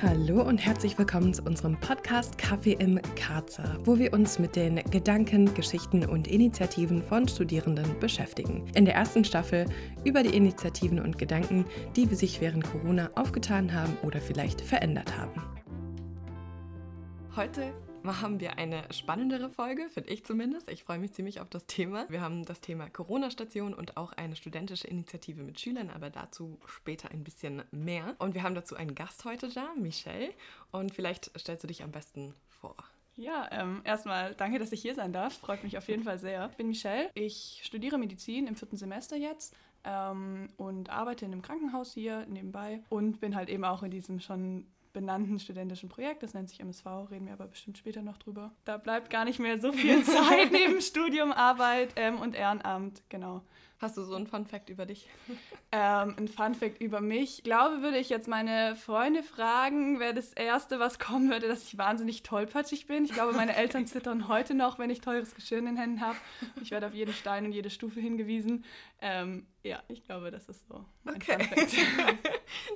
Hallo und herzlich willkommen zu unserem Podcast Kaffee im Karzer, wo wir uns mit den Gedanken, Geschichten und Initiativen von Studierenden beschäftigen. In der ersten Staffel über die Initiativen und Gedanken, die sich während Corona aufgetan haben oder vielleicht verändert haben. Heute haben wir eine spannendere Folge, finde ich zumindest. Ich freue mich ziemlich auf das Thema. Wir haben das Thema Corona-Station und auch eine studentische Initiative mit Schülern, aber dazu später ein bisschen mehr. Und wir haben dazu einen Gast heute da, Michelle. Und vielleicht stellst du dich am besten vor. Ja, ähm, erstmal danke, dass ich hier sein darf. Freut mich auf jeden Fall sehr. Ich bin Michelle. Ich studiere Medizin im vierten Semester jetzt. Ähm, und arbeite in einem Krankenhaus hier nebenbei und bin halt eben auch in diesem schon benannten studentischen Projekt. Das nennt sich MSV, reden wir aber bestimmt später noch drüber. Da bleibt gar nicht mehr so viel Zeit neben Studium, Arbeit ähm, und Ehrenamt, genau. Hast du so einen Fun Fact über dich? Ähm, ein Fun Fact über mich. Ich glaube, würde ich jetzt meine Freunde fragen, wäre das Erste, was kommen würde, dass ich wahnsinnig tollpatschig bin. Ich glaube, meine Eltern zittern heute noch, wenn ich teures Geschirr in den Händen habe. Ich werde auf jeden Stein und jede Stufe hingewiesen. Ähm, ja, ich glaube, das ist so. Okay.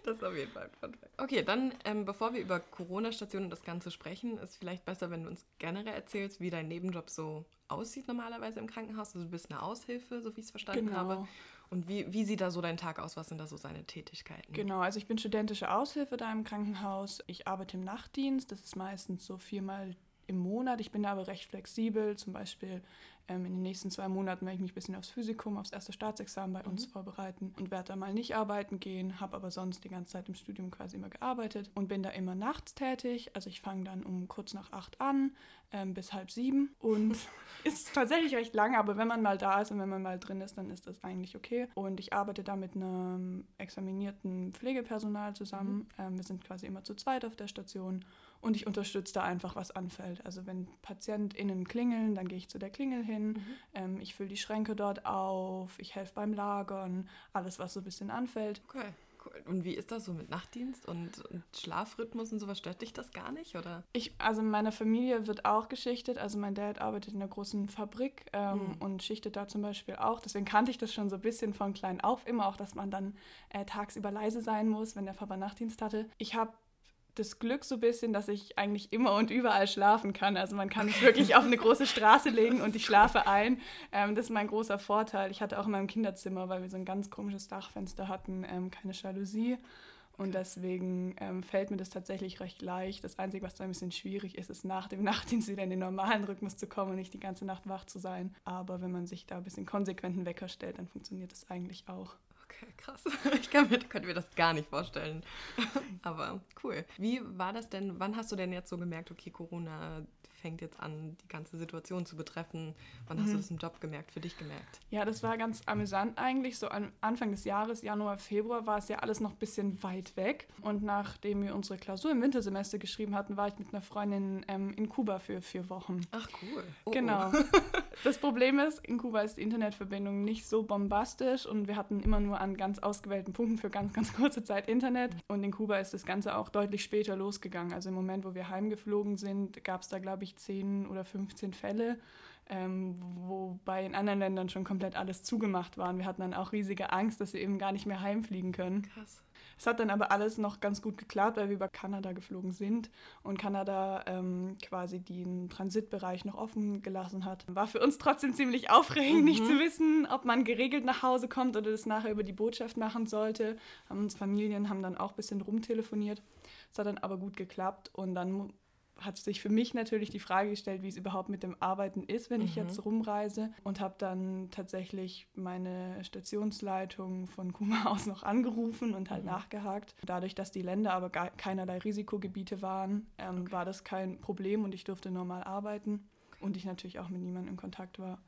das ist auf jeden Fall ein Fun Fact. Okay, dann, ähm, bevor wir über Corona-Stationen und das Ganze sprechen, ist vielleicht besser, wenn du uns generell erzählst, wie dein Nebenjob so aussieht normalerweise im Krankenhaus. Also du bist eine Aushilfe, so wie ich es verstanden genau. habe. Und wie, wie sieht da so dein Tag aus? Was sind da so seine Tätigkeiten? Genau, also ich bin studentische Aushilfe da im Krankenhaus. Ich arbeite im Nachtdienst. Das ist meistens so viermal im Monat. Ich bin da aber recht flexibel. Zum Beispiel ähm, in den nächsten zwei Monaten werde ich mich ein bisschen aufs Physikum, aufs erste Staatsexamen bei uns mhm. vorbereiten und werde da mal nicht arbeiten gehen, habe aber sonst die ganze Zeit im Studium quasi immer gearbeitet und bin da immer nachts tätig. Also ich fange dann um kurz nach acht an ähm, bis halb sieben und ist tatsächlich recht lang, aber wenn man mal da ist und wenn man mal drin ist, dann ist das eigentlich okay. Und ich arbeite da mit einem examinierten Pflegepersonal zusammen. Mhm. Ähm, wir sind quasi immer zu zweit auf der Station und ich unterstütze da einfach, was anfällt. Also wenn PatientInnen klingeln, dann gehe ich zu der Klingel hin, mhm. ähm, ich fülle die Schränke dort auf, ich helfe beim Lagern, alles, was so ein bisschen anfällt. Okay. Cool. Und wie ist das so mit Nachtdienst und, und, Schlafrhythmus und sowas? Stört dich das gar nicht? Oder? Ich, also meine Familie wird auch geschichtet. Also mein Dad arbeitet in einer großen Fabrik ähm, mhm. und schichtet da zum Beispiel auch. Deswegen kannte ich das schon so ein bisschen von klein auf immer auch, dass man dann äh, tagsüber leise sein muss, wenn der Papa Nachtdienst hatte. Ich habe das Glück so ein bisschen, dass ich eigentlich immer und überall schlafen kann. Also man kann mich wirklich auf eine große Straße legen und ich schlafe ein. Ähm, das ist mein großer Vorteil. Ich hatte auch in meinem Kinderzimmer, weil wir so ein ganz komisches Dachfenster hatten, ähm, keine Jalousie. Und deswegen ähm, fällt mir das tatsächlich recht leicht. Das Einzige, was da ein bisschen schwierig ist, ist nach dem Nachtdienst wieder in den normalen Rhythmus zu kommen und nicht die ganze Nacht wach zu sein. Aber wenn man sich da ein bisschen konsequenten Wecker stellt, dann funktioniert das eigentlich auch. Krass. Ich kann mir, könnte mir das gar nicht vorstellen. Aber cool. Wie war das denn? Wann hast du denn jetzt so gemerkt, okay, Corona fängt jetzt an, die ganze Situation zu betreffen. Wann mhm. hast du mhm. das im Job gemerkt, für dich gemerkt? Ja, das war ganz amüsant eigentlich. So an Anfang des Jahres, Januar, Februar, war es ja alles noch ein bisschen weit weg. Und nachdem wir unsere Klausur im Wintersemester geschrieben hatten, war ich mit einer Freundin ähm, in Kuba für vier Wochen. Ach cool. Oh, genau. Oh. Das Problem ist, in Kuba ist die Internetverbindung nicht so bombastisch und wir hatten immer nur an ganz ausgewählten Punkten für ganz, ganz kurze Zeit Internet. Und in Kuba ist das Ganze auch deutlich später losgegangen. Also im Moment, wo wir heimgeflogen sind, gab es da, glaube ich, ich, 10 oder 15 Fälle, ähm, wobei in anderen Ländern schon komplett alles zugemacht war. Wir hatten dann auch riesige Angst, dass wir eben gar nicht mehr heimfliegen können. Krass. Es hat dann aber alles noch ganz gut geklappt, weil wir über Kanada geflogen sind und Kanada ähm, quasi den Transitbereich noch offen gelassen hat. War für uns trotzdem ziemlich aufregend, mhm. nicht zu wissen, ob man geregelt nach Hause kommt oder das nachher über die Botschaft machen sollte. Haben uns Familien haben dann auch ein bisschen rumtelefoniert. Es hat dann aber gut geklappt und dann hat sich für mich natürlich die Frage gestellt, wie es überhaupt mit dem Arbeiten ist, wenn mhm. ich jetzt rumreise und habe dann tatsächlich meine Stationsleitung von Kuma aus noch angerufen und halt mhm. nachgehakt. Dadurch, dass die Länder aber gar keinerlei Risikogebiete waren, ähm, okay. war das kein Problem und ich durfte normal arbeiten okay. und ich natürlich auch mit niemandem in Kontakt war.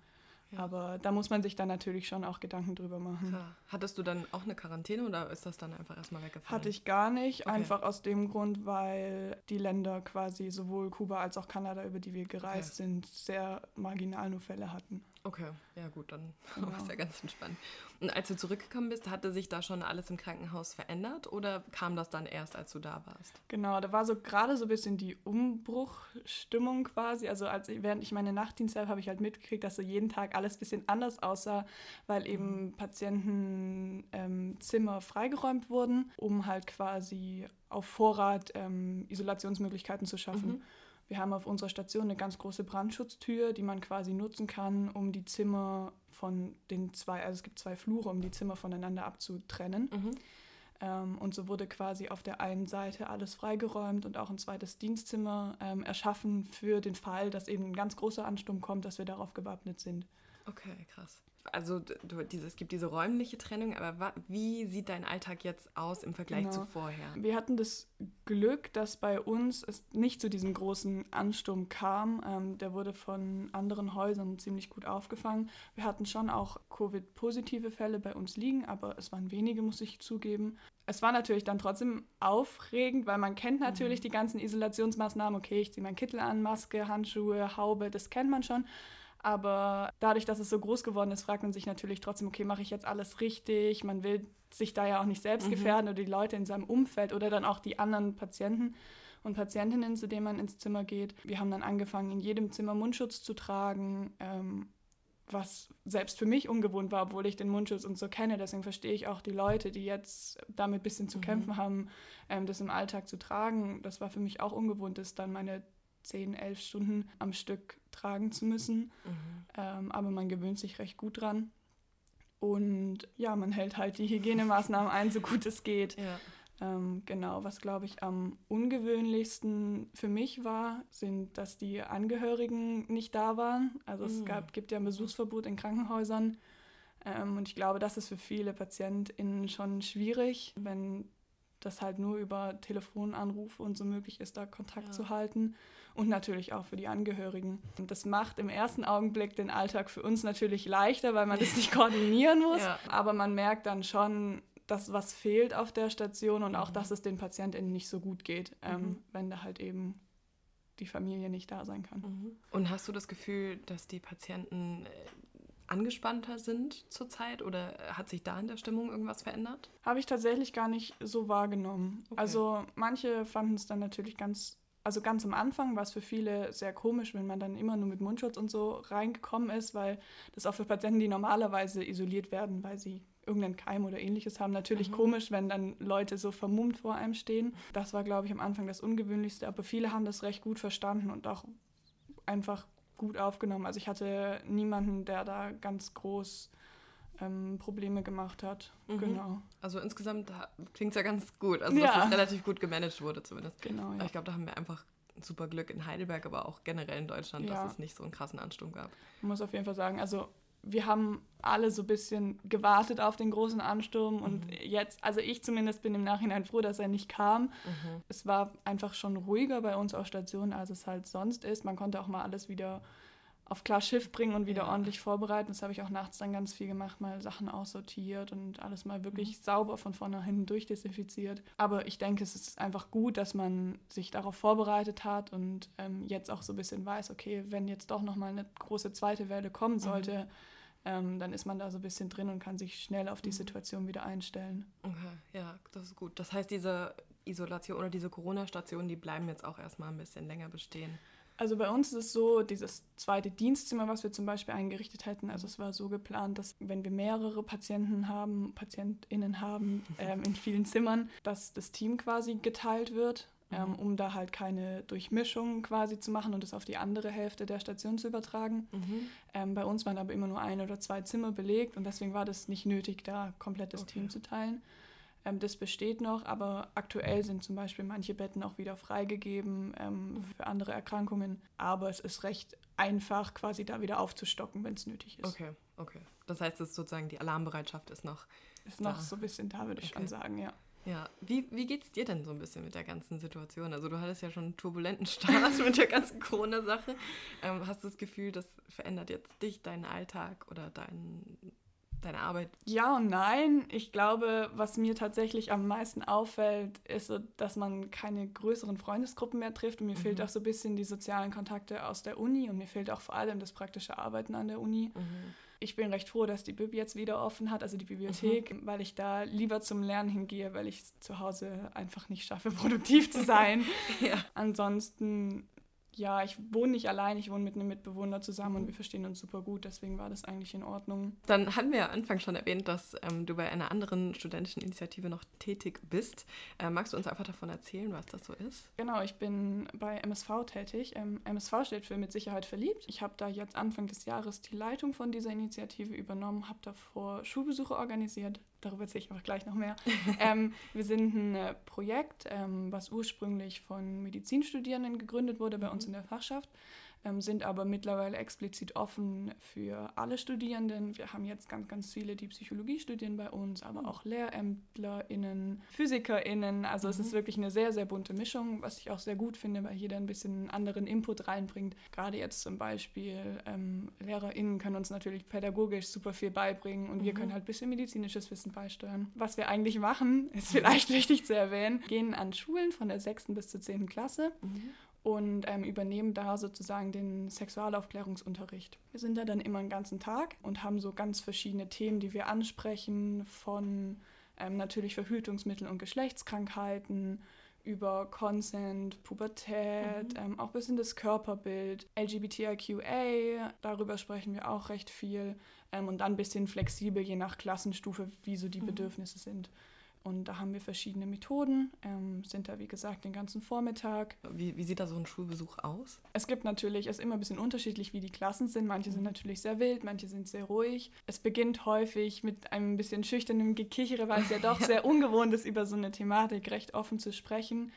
Aber da muss man sich dann natürlich schon auch Gedanken drüber machen. Klar. Hattest du dann auch eine Quarantäne oder ist das dann einfach erstmal weggefallen? Hatte ich gar nicht, okay. einfach aus dem Grund, weil die Länder quasi sowohl Kuba als auch Kanada, über die wir gereist okay. sind, sehr marginal nur Fälle hatten. Okay, ja gut, dann genau. war es ja ganz entspannt. Und als du zurückgekommen bist, hatte sich da schon alles im Krankenhaus verändert oder kam das dann erst, als du da warst? Genau, da war so gerade so ein bisschen die Umbruchstimmung quasi. Also als während ich meine Nachtdienste habe, habe ich halt mitgekriegt, dass so jeden Tag alles ein bisschen anders aussah, weil eben mhm. Patientenzimmer ähm, freigeräumt wurden, um halt quasi auf Vorrat ähm, Isolationsmöglichkeiten zu schaffen. Mhm. Wir haben auf unserer Station eine ganz große Brandschutztür, die man quasi nutzen kann, um die Zimmer von den zwei, also es gibt zwei Flure, um die Zimmer voneinander abzutrennen. Mhm. Ähm, und so wurde quasi auf der einen Seite alles freigeräumt und auch ein zweites Dienstzimmer ähm, erschaffen für den Fall, dass eben ein ganz großer Ansturm kommt, dass wir darauf gewappnet sind. Okay, krass also du, diese, es gibt diese räumliche Trennung, aber wie sieht dein Alltag jetzt aus im Vergleich genau. zu vorher? Wir hatten das Glück, dass bei uns es nicht zu diesem großen Ansturm kam. Ähm, der wurde von anderen Häusern ziemlich gut aufgefangen. Wir hatten schon auch Covid-positive Fälle bei uns liegen, aber es waren wenige, muss ich zugeben. Es war natürlich dann trotzdem aufregend, weil man kennt natürlich mhm. die ganzen Isolationsmaßnahmen. Okay, ich ziehe meinen Kittel an, Maske, Handschuhe, Haube, das kennt man schon. Aber dadurch, dass es so groß geworden ist, fragt man sich natürlich trotzdem, okay, mache ich jetzt alles richtig? Man will sich da ja auch nicht selbst mhm. gefährden oder die Leute in seinem Umfeld oder dann auch die anderen Patienten und Patientinnen, zu denen man ins Zimmer geht. Wir haben dann angefangen, in jedem Zimmer Mundschutz zu tragen, ähm, was selbst für mich ungewohnt war, obwohl ich den Mundschutz und so kenne. Deswegen verstehe ich auch die Leute, die jetzt damit ein bisschen zu mhm. kämpfen haben, ähm, das im Alltag zu tragen. Das war für mich auch ungewohnt, das dann meine 10, 11 Stunden am Stück tragen zu müssen. Mhm. Ähm, aber man gewöhnt sich recht gut dran. Und ja, man hält halt die Hygienemaßnahmen ein, so gut es geht. Ja. Ähm, genau, was glaube ich am ungewöhnlichsten für mich war, sind, dass die Angehörigen nicht da waren. Also es mhm. gab, gibt ja ein Besuchsverbot in Krankenhäusern. Ähm, und ich glaube, das ist für viele PatientInnen schon schwierig, wenn das halt nur über Telefonanrufe und so möglich ist, da Kontakt ja. zu halten und natürlich auch für die Angehörigen. Und das macht im ersten Augenblick den Alltag für uns natürlich leichter, weil man das nicht koordinieren muss. Ja. Aber man merkt dann schon, dass was fehlt auf der Station und auch, mhm. dass es den PatientInnen nicht so gut geht, ähm, mhm. wenn da halt eben die Familie nicht da sein kann. Mhm. Und hast du das Gefühl, dass die Patienten äh, angespannter sind zurzeit oder hat sich da in der Stimmung irgendwas verändert? Habe ich tatsächlich gar nicht so wahrgenommen. Okay. Also manche fanden es dann natürlich ganz also ganz am Anfang war es für viele sehr komisch, wenn man dann immer nur mit Mundschutz und so reingekommen ist, weil das auch für Patienten, die normalerweise isoliert werden, weil sie irgendeinen Keim oder ähnliches haben, natürlich mhm. komisch, wenn dann Leute so vermummt vor einem stehen. Das war, glaube ich, am Anfang das Ungewöhnlichste, aber viele haben das recht gut verstanden und auch einfach gut aufgenommen. Also ich hatte niemanden, der da ganz groß ähm, Probleme gemacht hat. Mhm. Genau. Also insgesamt klingt es ja ganz gut. Also ja. dass es relativ gut gemanagt wurde zumindest. Genau. Ja. Ich glaube, da haben wir einfach super Glück in Heidelberg, aber auch generell in Deutschland, ja. dass es nicht so einen krassen Ansturm gab. Ich muss auf jeden Fall sagen, also wir haben alle so ein bisschen gewartet auf den großen Ansturm und mhm. jetzt, also ich zumindest bin im Nachhinein froh, dass er nicht kam. Mhm. Es war einfach schon ruhiger bei uns auf Station, als es halt sonst ist. Man konnte auch mal alles wieder auf klar Schiff bringen und wieder ja. ordentlich vorbereiten. Das habe ich auch nachts dann ganz viel gemacht, mal Sachen aussortiert und alles mal wirklich mhm. sauber von vorne hin durchdesinfiziert. Aber ich denke, es ist einfach gut, dass man sich darauf vorbereitet hat und ähm, jetzt auch so ein bisschen weiß, okay, wenn jetzt doch nochmal eine große zweite Welle kommen mhm. sollte, mhm. ähm, dann ist man da so ein bisschen drin und kann sich schnell auf die mhm. Situation wieder einstellen. Okay, ja, das ist gut. Das heißt, diese Isolation oder diese Corona-Stationen, die bleiben jetzt auch erstmal ein bisschen länger bestehen. Also bei uns ist es so, dieses zweite Dienstzimmer, was wir zum Beispiel eingerichtet hätten, also es war so geplant, dass wenn wir mehrere Patienten haben, PatientInnen haben ähm, in vielen Zimmern, dass das Team quasi geteilt wird, ähm, mhm. um da halt keine Durchmischung quasi zu machen und es auf die andere Hälfte der Station zu übertragen. Mhm. Ähm, bei uns waren aber immer nur ein oder zwei Zimmer belegt und deswegen war das nicht nötig, da komplett das okay. Team zu teilen. Ähm, das besteht noch, aber aktuell sind zum Beispiel manche Betten auch wieder freigegeben ähm, für andere Erkrankungen. Aber es ist recht einfach, quasi da wieder aufzustocken, wenn es nötig ist. Okay, okay. Das heißt, es ist sozusagen die Alarmbereitschaft ist noch. Ist da. noch so ein bisschen da, würde ich okay. schon sagen, ja. Ja, wie, wie geht es dir denn so ein bisschen mit der ganzen Situation? Also du hattest ja schon einen turbulenten Start mit der ganzen Corona-Sache. Ähm, hast du das Gefühl, das verändert jetzt dich, deinen Alltag oder dein, deine Arbeit? Ja und nein. Ich glaube, was mir tatsächlich am meisten auffällt, ist, dass man keine größeren Freundesgruppen mehr trifft. Und mir mhm. fehlt auch so ein bisschen die sozialen Kontakte aus der Uni und mir fehlt auch vor allem das praktische Arbeiten an der Uni. Mhm. Ich bin recht froh, dass die Bib jetzt wieder offen hat, also die Bibliothek, mhm. weil ich da lieber zum Lernen hingehe, weil ich zu Hause einfach nicht schaffe, produktiv zu sein. ja. Ansonsten ja, ich wohne nicht allein, ich wohne mit einem Mitbewohner zusammen und wir verstehen uns super gut, deswegen war das eigentlich in Ordnung. Dann hatten wir ja Anfang schon erwähnt, dass ähm, du bei einer anderen studentischen Initiative noch tätig bist. Äh, magst du uns einfach davon erzählen, was das so ist? Genau, ich bin bei MSV tätig. Ähm, MSV steht für Mit Sicherheit verliebt. Ich habe da jetzt Anfang des Jahres die Leitung von dieser Initiative übernommen, habe davor Schulbesuche organisiert, darüber erzähle ich aber gleich noch mehr. ähm, wir sind ein äh, Projekt, ähm, was ursprünglich von Medizinstudierenden gegründet wurde bei uns mhm. in der Fachschaft sind aber mittlerweile explizit offen für alle Studierenden. Wir haben jetzt ganz, ganz viele, die Psychologie studieren bei uns, aber mhm. auch LehrämtlerInnen, PhysikerInnen. Also mhm. es ist wirklich eine sehr, sehr bunte Mischung, was ich auch sehr gut finde, weil jeder ein bisschen einen anderen Input reinbringt. Gerade jetzt zum Beispiel ähm, LehrerInnen können uns natürlich pädagogisch super viel beibringen und mhm. wir können halt ein bisschen medizinisches Wissen beisteuern. Was wir eigentlich machen, ist vielleicht wichtig zu erwähnen, gehen an Schulen von der 6. bis zur 10. Klasse mhm und ähm, übernehmen da sozusagen den Sexualaufklärungsunterricht. Wir sind da dann immer einen ganzen Tag und haben so ganz verschiedene Themen, die wir ansprechen, von ähm, natürlich Verhütungsmitteln und Geschlechtskrankheiten über Consent, Pubertät, mhm. ähm, auch bis in das Körperbild, LGBTIQA, darüber sprechen wir auch recht viel ähm, und dann ein bisschen flexibel, je nach Klassenstufe, wie so die mhm. Bedürfnisse sind. Und da haben wir verschiedene Methoden, ähm, sind da wie gesagt den ganzen Vormittag. Wie, wie, sieht da so ein Schulbesuch aus? Es gibt natürlich, es ist immer ein bisschen unterschiedlich, wie die Klassen sind. Manche sind natürlich sehr wild, manche sind sehr ruhig. Es beginnt häufig mit einem bisschen schüchternen Gekichere, weil es ja doch ja. sehr ungewohnt ist, über so eine Thematik recht offen zu sprechen.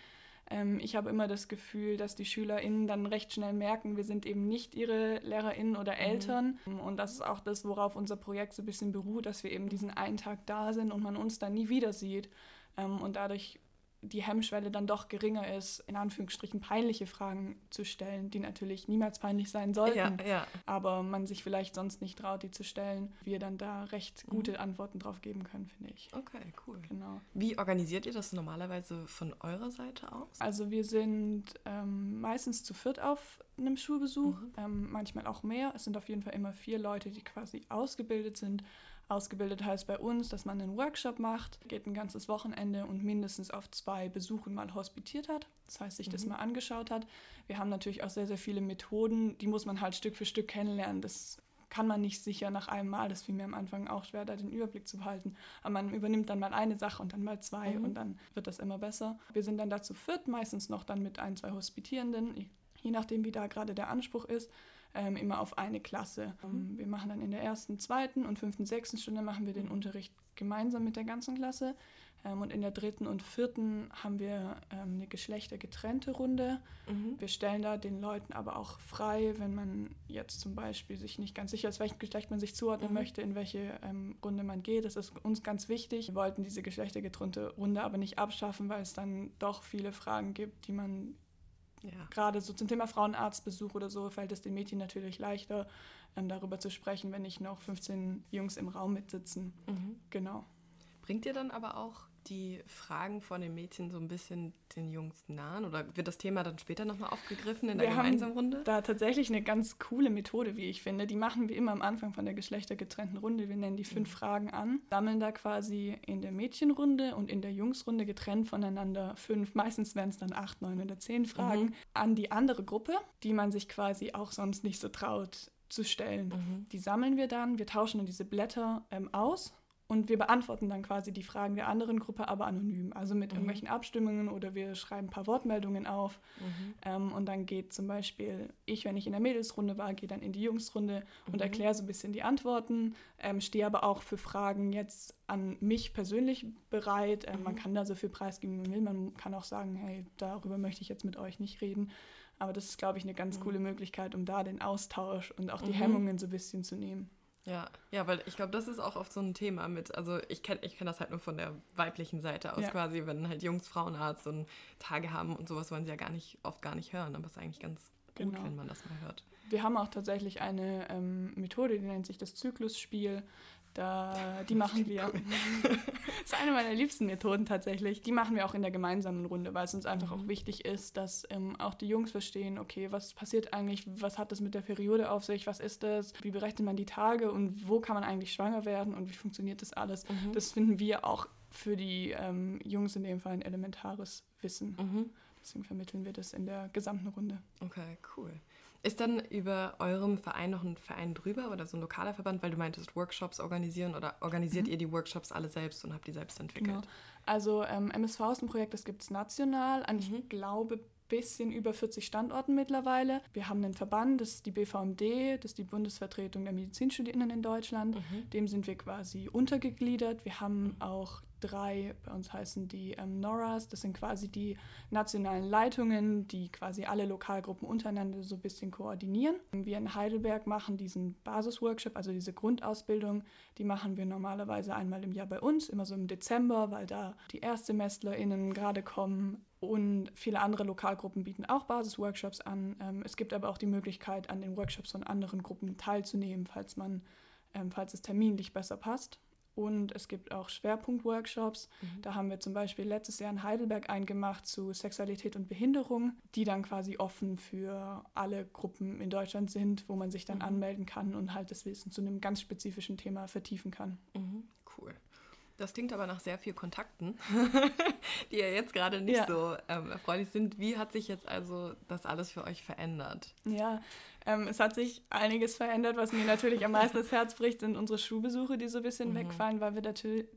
Ähm, ich habe immer das Gefühl, dass die SchülerInnen dann recht schnell merken, wir sind eben nicht ihre LehrerInnen oder mhm. Eltern. Mhm. Und das ist auch das, worauf unser Projekt so ein bisschen beruht, dass wir eben diesen einen Tag da sind und man uns dann nie wieder sieht. Ähm, und dadurch die Hemmschwelle dann doch geringer ist, in Anführungsstrichen peinliche Fragen zu stellen, die natürlich niemals peinlich sein sollten, ja, ja. aber man sich vielleicht sonst nicht traut, die zu stellen, wir dann da recht mhm. gute mhm. Antworten drauf geben können, finde ich. Okay, cool. Genau. Wie organisiert ihr das normalerweise von eurer Seite aus? Also wir sind ähm, meistens zu viert auf einem Schulbesuch, mhm. ähm, manchmal auch mehr. Es sind auf jeden Fall immer vier Leute, die quasi ausgebildet sind Ausgebildet heißt bei uns, dass man einen Workshop macht, geht ein ganzes Wochenende und mindestens auf zwei Besuchen mal hospitiert hat. Das heißt, sich mhm. das mal angeschaut hat. Wir haben natürlich auch sehr, sehr viele Methoden, die muss man halt Stück für Stück kennenlernen. Das kann man nicht sicher nach einem Mal. Das fiel mir am Anfang auch schwer, da den Überblick zu behalten. Aber man übernimmt dann mal eine Sache und dann mal zwei mhm. und dann wird das immer besser. Wir sind dann dazu viert, meistens noch dann mit ein, zwei Hospitierenden, je nachdem, wie da gerade der Anspruch ist ähm, immer auf eine Klasse. Ähm, mhm. wir machen dann in der ersten, zweiten und fünften, sechsten Stunde machen wir den Unterricht gemeinsam mit der ganzen Klasse. Ähm, und in der dritten und vierten haben wir ähm, eine geschlechtergetrennte Runde. Mhm. Wir stellen da den Leuten aber auch frei, wenn man jetzt zum Beispiel sich nicht ganz sicher ist, welchem Geschlecht man sich zuordnen mhm. möchte, in welche ähm, Runde man geht. Das ist uns ganz wichtig. Wir wollten diese geschlechtergetrennte Runde aber nicht abschaffen, weil es dann doch viele Fragen gibt, die man ja. Gerade so zum Thema Frauenarztbesuch oder so fällt es den Mädchen natürlich leichter, ähm, darüber zu sprechen, wenn nicht noch 15 Jungs im Raum mitsitzen. Mhm. Genau. Bringt ihr dann aber auch die Fragen von den Mädchen so ein bisschen den Jungs nahen? Oder wird das Thema dann später nochmal aufgegriffen in der gemeinsamen Runde? Da tatsächlich eine ganz coole Methode, wie ich finde. Die machen wir immer am Anfang von der geschlechtergetrennten Runde. Wir nennen die fünf mhm. Fragen an, sammeln da quasi in der Mädchenrunde und in der Jungsrunde getrennt voneinander fünf, meistens werden es dann acht, neun oder zehn Fragen, mhm. an die andere Gruppe, die man sich quasi auch sonst nicht so traut zu stellen. Mhm. Die sammeln wir dann, wir tauschen dann diese Blätter ähm, aus und wir beantworten dann quasi die Fragen der anderen Gruppe, aber anonym. Also mit mhm. irgendwelchen Abstimmungen oder wir schreiben ein paar Wortmeldungen auf. Mhm. Ähm, und dann geht zum Beispiel ich, wenn ich in der Mädelsrunde war, gehe dann in die Jungsrunde mhm. und erkläre so ein bisschen die Antworten. Ähm, stehe aber auch für Fragen jetzt an mich persönlich bereit. Ähm, man mhm. kann da so viel preisgeben, wie man will. Man kann auch sagen, hey, darüber möchte ich jetzt mit euch nicht reden. Aber das ist, glaube ich, eine ganz mhm. coole Möglichkeit, um da den Austausch und auch die mhm. Hemmungen so ein bisschen zu nehmen. Ja, ja, weil ich glaube, das ist auch oft so ein Thema mit, also ich kenne ich kenn das halt nur von der weiblichen Seite aus ja. quasi, wenn halt Jungs Frauenarzt und Tage haben und sowas wollen sie ja gar nicht, oft gar nicht hören, aber es ist eigentlich ganz gut, genau. wenn man das mal hört. Wir haben auch tatsächlich eine ähm, Methode, die nennt sich das Zyklusspiel. Da, die machen wir. das ist eine meiner liebsten Methoden tatsächlich. Die machen wir auch in der gemeinsamen Runde, weil es uns einfach mhm. auch wichtig ist, dass ähm, auch die Jungs verstehen, okay, was passiert eigentlich, was hat das mit der Periode auf sich, was ist das, wie berechnet man die Tage und wo kann man eigentlich schwanger werden und wie funktioniert das alles. Mhm. Das finden wir auch für die ähm, Jungs in dem Fall ein elementares Wissen. Mhm. Deswegen vermitteln wir das in der gesamten Runde. Okay, cool. Ist dann über eurem Verein noch ein Verein drüber oder so ein lokaler Verband, weil du meintest, Workshops organisieren oder organisiert mhm. ihr die Workshops alle selbst und habt die selbst entwickelt? Genau. Also ähm, MSV ist ein Projekt, das gibt es national an, mhm. ich glaube, bisschen über 40 Standorten mittlerweile. Wir haben einen Verband, das ist die BVMD, das ist die Bundesvertretung der Medizinstudierenden in Deutschland. Mhm. Dem sind wir quasi untergegliedert. Wir haben auch drei, bei uns heißen die ähm, NORAs, das sind quasi die nationalen Leitungen, die quasi alle Lokalgruppen untereinander so ein bisschen koordinieren. Wir in Heidelberg machen diesen Basisworkshop, also diese Grundausbildung, die machen wir normalerweise einmal im Jahr bei uns, immer so im Dezember, weil da die ErstsemesterInnen gerade kommen. Und viele andere Lokalgruppen bieten auch Basisworkshops an. Ähm, es gibt aber auch die Möglichkeit, an den Workshops von anderen Gruppen teilzunehmen, falls man, ähm, falls es terminlich besser passt. Und es gibt auch Schwerpunktworkshops. Mhm. Da haben wir zum Beispiel letztes Jahr in Heidelberg einen gemacht zu Sexualität und Behinderung, die dann quasi offen für alle Gruppen in Deutschland sind, wo man sich dann mhm. anmelden kann und halt das Wissen zu einem ganz spezifischen Thema vertiefen kann. Mhm. Cool. Das klingt aber nach sehr viel Kontakten, die ja jetzt gerade nicht ja. so ähm, erfreulich sind. Wie hat sich jetzt also das alles für euch verändert? Ja, ähm, es hat sich einiges verändert. Was mir natürlich am meisten das Herz bricht, sind unsere Schulbesuche, die so ein bisschen mhm. wegfallen, weil wir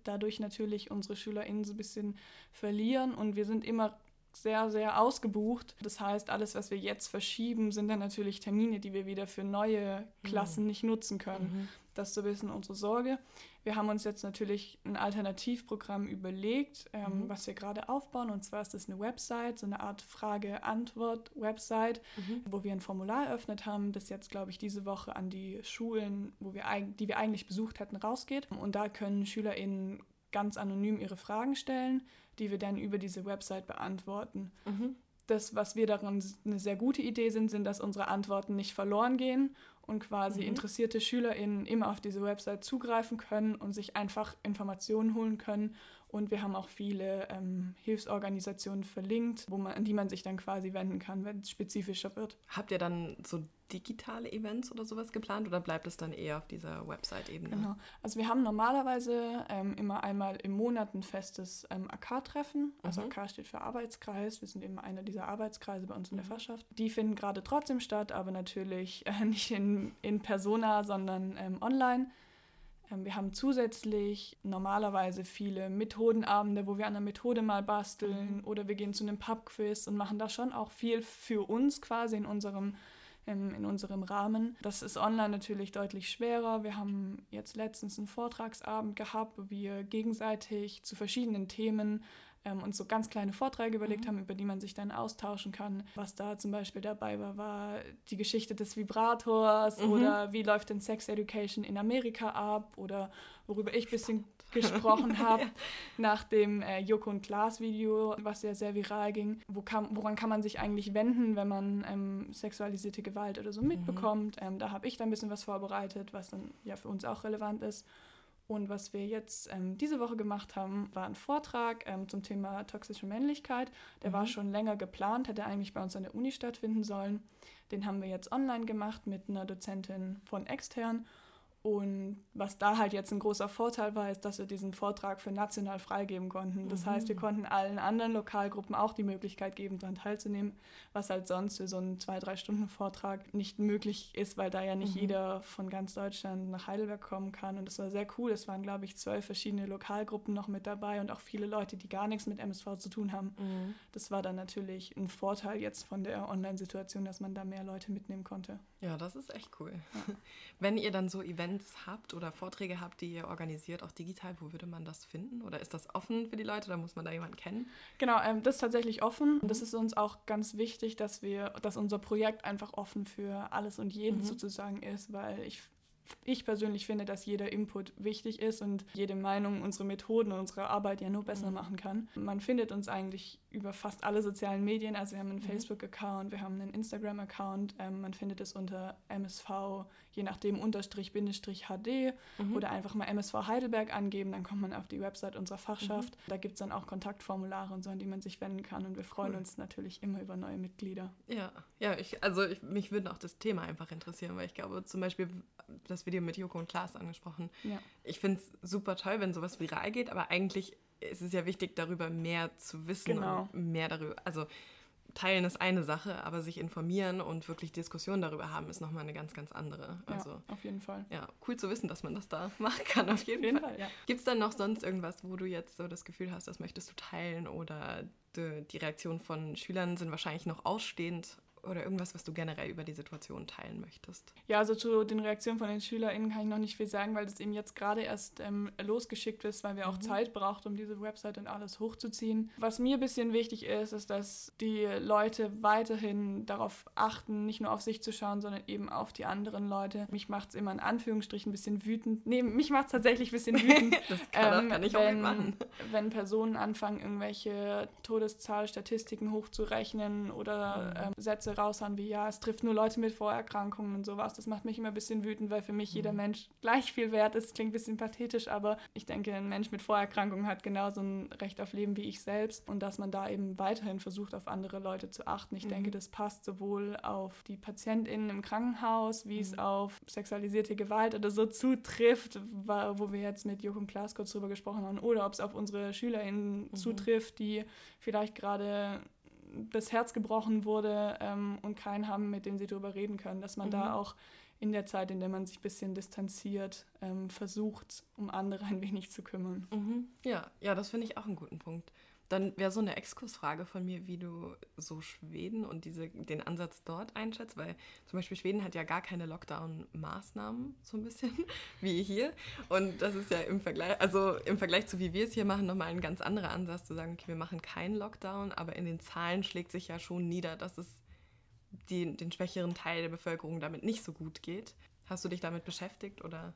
dadurch natürlich unsere SchülerInnen so ein bisschen verlieren. Und wir sind immer sehr, sehr ausgebucht. Das heißt, alles, was wir jetzt verschieben, sind dann natürlich Termine, die wir wieder für neue Klassen mhm. nicht nutzen können. Mhm. Das ist so ein bisschen unsere Sorge. Wir haben uns jetzt natürlich ein Alternativprogramm überlegt, ähm, mhm. was wir gerade aufbauen. Und zwar ist das eine Website, so eine Art Frage-Antwort-Website, mhm. wo wir ein Formular eröffnet haben, das jetzt, glaube ich, diese Woche an die Schulen, wo wir, die wir eigentlich besucht hätten, rausgeht. Und da können SchülerInnen ganz anonym ihre Fragen stellen, die wir dann über diese Website beantworten. Mhm. Das, was wir daran eine sehr gute Idee sind, sind, dass unsere Antworten nicht verloren gehen und quasi mhm. interessierte SchülerInnen immer auf diese Website zugreifen können und sich einfach Informationen holen können. Und wir haben auch viele ähm, Hilfsorganisationen verlinkt, wo man, an die man sich dann quasi wenden kann, wenn es spezifischer wird. Habt ihr dann so digitale Events oder sowas geplant oder bleibt es dann eher auf dieser Website-Ebene? Genau. Also wir haben normalerweise ähm, immer einmal im Monat ein festes ähm, AK-Treffen. Also mhm. AK steht für Arbeitskreis. Wir sind eben einer dieser Arbeitskreise bei uns in der mhm. Fachschaft. Die finden gerade trotzdem statt, aber natürlich äh, nicht in, in Persona, sondern ähm, online. Ähm, wir haben zusätzlich normalerweise viele Methodenabende, wo wir an der Methode mal basteln mhm. oder wir gehen zu einem Pubquiz und machen da schon auch viel für uns quasi in unserem in, in unserem Rahmen. Das ist online natürlich deutlich schwerer. Wir haben jetzt letztens einen Vortragsabend gehabt, wo wir gegenseitig zu verschiedenen Themen ähm, uns so ganz kleine Vorträge überlegt mhm. haben, über die man sich dann austauschen kann. Was da zum Beispiel dabei war, war die Geschichte des Vibrators mhm. oder wie läuft denn Sex Education in Amerika ab oder worüber ich ein bisschen gesprochen habe, ja. nach dem äh, Joko und Klaas Video, was ja sehr viral ging. Wo kann, woran kann man sich eigentlich wenden, wenn man ähm, sexualisierte Gewalt oder so mhm. mitbekommt? Mhm. Ähm, da habe ich dann ein bisschen was vorbereitet, was dann ja für uns auch relevant ist. Und was wir jetzt ähm, diese Woche gemacht haben, war ein Vortrag ähm, zum Thema toxische Männlichkeit. Der mhm. war schon länger geplant, hätte eigentlich bei uns an der Uni stattfinden sollen. Den haben wir jetzt online gemacht mit einer Dozentin von extern. Und was da halt jetzt ein großer Vorteil war, ist, dass wir diesen Vortrag für national freigeben konnten. Das mhm. heißt, wir konnten allen anderen Lokalgruppen auch die Möglichkeit geben, daran teilzunehmen, was halt sonst für so einen zwei, drei Stunden Vortrag nicht möglich ist, weil da ja nicht mhm. jeder von ganz Deutschland nach Heidelberg kommen kann. Und das war sehr cool. Es waren, glaube ich, zwölf verschiedene Lokalgruppen noch mit dabei und auch viele Leute, die gar nichts mit MSV zu tun haben. Mhm. Das war dann natürlich ein Vorteil jetzt von der Online-Situation, dass man da mehr Leute mitnehmen konnte. Ja, das ist echt cool. Ja. Wenn ihr dann so Events Events habt oder Vorträge habt, die ihr organisiert, auch digital, wo würde man das finden? Oder ist das offen für die Leute oder muss man da jemanden kennen? Genau, ähm, das ist tatsächlich offen. Das ist uns auch ganz wichtig, dass wir, dass unser Projekt einfach offen für alles und jeden mhm. sozusagen ist, weil ich ich persönlich finde, dass jeder Input wichtig ist und jede Meinung unsere Methoden und unsere Arbeit ja nur besser mhm. machen kann. Man findet uns eigentlich über fast alle sozialen Medien. Also wir haben einen mhm. Facebook-Account, wir haben einen Instagram-Account. Ähm, man findet es unter MSV je nachdem Unterstrich, Bindestrich HD mhm. oder einfach mal MSV Heidelberg angeben, dann kommt man auf die Website unserer Fachschaft. Mhm. Da gibt es dann auch Kontaktformulare und so, an die man sich wenden kann und wir freuen cool. uns natürlich immer über neue Mitglieder. Ja, ja, ich, also ich, mich würde auch das Thema einfach interessieren, weil ich glaube zum Beispiel das Video mit Joko und Klaas angesprochen. Ja. Ich finde es super toll, wenn sowas viral geht, aber eigentlich ist es ja wichtig, darüber mehr zu wissen genau. und mehr darüber, also teilen ist eine Sache, aber sich informieren und wirklich Diskussionen darüber haben, ist nochmal eine ganz, ganz andere. Also, ja, auf jeden Fall. Ja, cool zu wissen, dass man das da machen kann, auf jeden, auf jeden Fall. Fall ja. Gibt es dann noch sonst irgendwas, wo du jetzt so das Gefühl hast, das möchtest du teilen oder die, die Reaktionen von Schülern sind wahrscheinlich noch ausstehend oder irgendwas, was du generell über die Situation teilen möchtest? Ja, also zu den Reaktionen von den SchülerInnen kann ich noch nicht viel sagen, weil das eben jetzt gerade erst ähm, losgeschickt ist, weil wir auch mhm. Zeit braucht, um diese Website und alles hochzuziehen. Was mir ein bisschen wichtig ist, ist, dass die Leute weiterhin darauf achten, nicht nur auf sich zu schauen, sondern eben auf die anderen Leute. Mich macht es immer in Anführungsstrichen ein bisschen wütend. Nee, mich macht es tatsächlich ein bisschen wütend. das kann, ähm, kann ich wenn, auch machen. Wenn Personen anfangen, irgendwelche Todeszahlstatistiken hochzurechnen oder mhm. ähm, Sätze Sätze raushauen wie, ja, es trifft nur Leute mit Vorerkrankungen und sowas. Das macht mich immer ein bisschen wütend, weil für mich mhm. jeder Mensch gleich viel wert ist. Klingt ein bisschen pathetisch, aber ich denke, ein Mensch mit Vorerkrankungen hat genauso ein Recht auf Leben wie ich selbst und dass man da eben weiterhin versucht, auf andere Leute zu achten. Ich mhm. denke, das passt sowohl auf die PatientInnen im Krankenhaus, wie mhm. es auf sexualisierte Gewalt oder so zutrifft, wo wir jetzt mit Joachim Klaas kurz drüber gesprochen haben, oder ob es auf unsere SchülerInnen mhm. zutrifft, die vielleicht gerade das Herz gebrochen wurde ähm, und keinen haben, mit dem sie darüber reden können, dass man mhm. da auch in der Zeit, in der man sich ein bisschen distanziert, ähm, versucht, um andere ein wenig zu kümmern. Mhm. Ja, ja, das finde ich auch einen guten Punkt. Dann wäre so eine Exkursfrage von mir, wie du so Schweden und diese, den Ansatz dort einschätzt, weil zum Beispiel Schweden hat ja gar keine Lockdown-Maßnahmen, so ein bisschen, wie hier. Und das ist ja im Vergleich, also im Vergleich zu wie wir es hier machen, nochmal ein ganz anderer Ansatz, zu sagen, okay, wir machen keinen Lockdown, aber in den Zahlen schlägt sich ja schon nieder, dass es die, den schwächeren Teil der Bevölkerung damit nicht so gut geht. Hast du dich damit beschäftigt oder?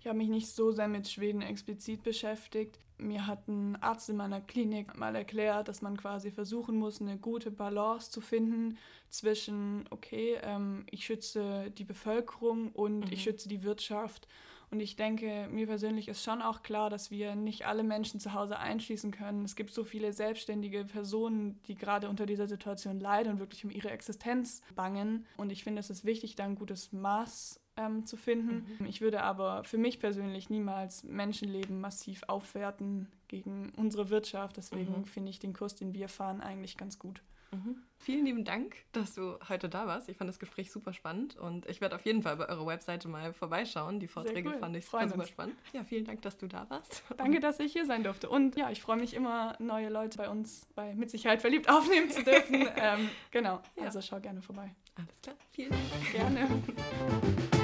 Ich habe mich nicht so sehr mit Schweden explizit beschäftigt. Mir hat ein Arzt in meiner Klinik mal erklärt, dass man quasi versuchen muss, eine gute Balance zu finden zwischen, okay, ähm, ich schütze die Bevölkerung und mhm. ich schütze die Wirtschaft. Und ich denke, mir persönlich ist schon auch klar, dass wir nicht alle Menschen zu Hause einschließen können. Es gibt so viele selbstständige Personen, die gerade unter dieser Situation leiden und wirklich um ihre Existenz bangen. Und ich finde, es ist wichtig, da ein gutes Maß ähm, zu finden. Mhm. Ich würde aber für mich persönlich niemals Menschenleben massiv aufwerten gegen unsere Wirtschaft. Deswegen mhm. finde ich den Kurs, den wir fahren, eigentlich ganz gut. Mhm. Vielen lieben Dank, dass du heute da warst. Ich fand das Gespräch super spannend und ich werde auf jeden Fall bei eurer Webseite mal vorbeischauen. Die Vorträge cool. fand ich super, super spannend. Ja, vielen Dank, dass du da warst. Danke, dass ich hier sein durfte. Und ja, ich freue mich immer, neue Leute bei uns bei Mit Sicherheit verliebt aufnehmen zu dürfen. ähm, genau, ja. also schau gerne vorbei. Alles klar, vielen Dank. Gerne.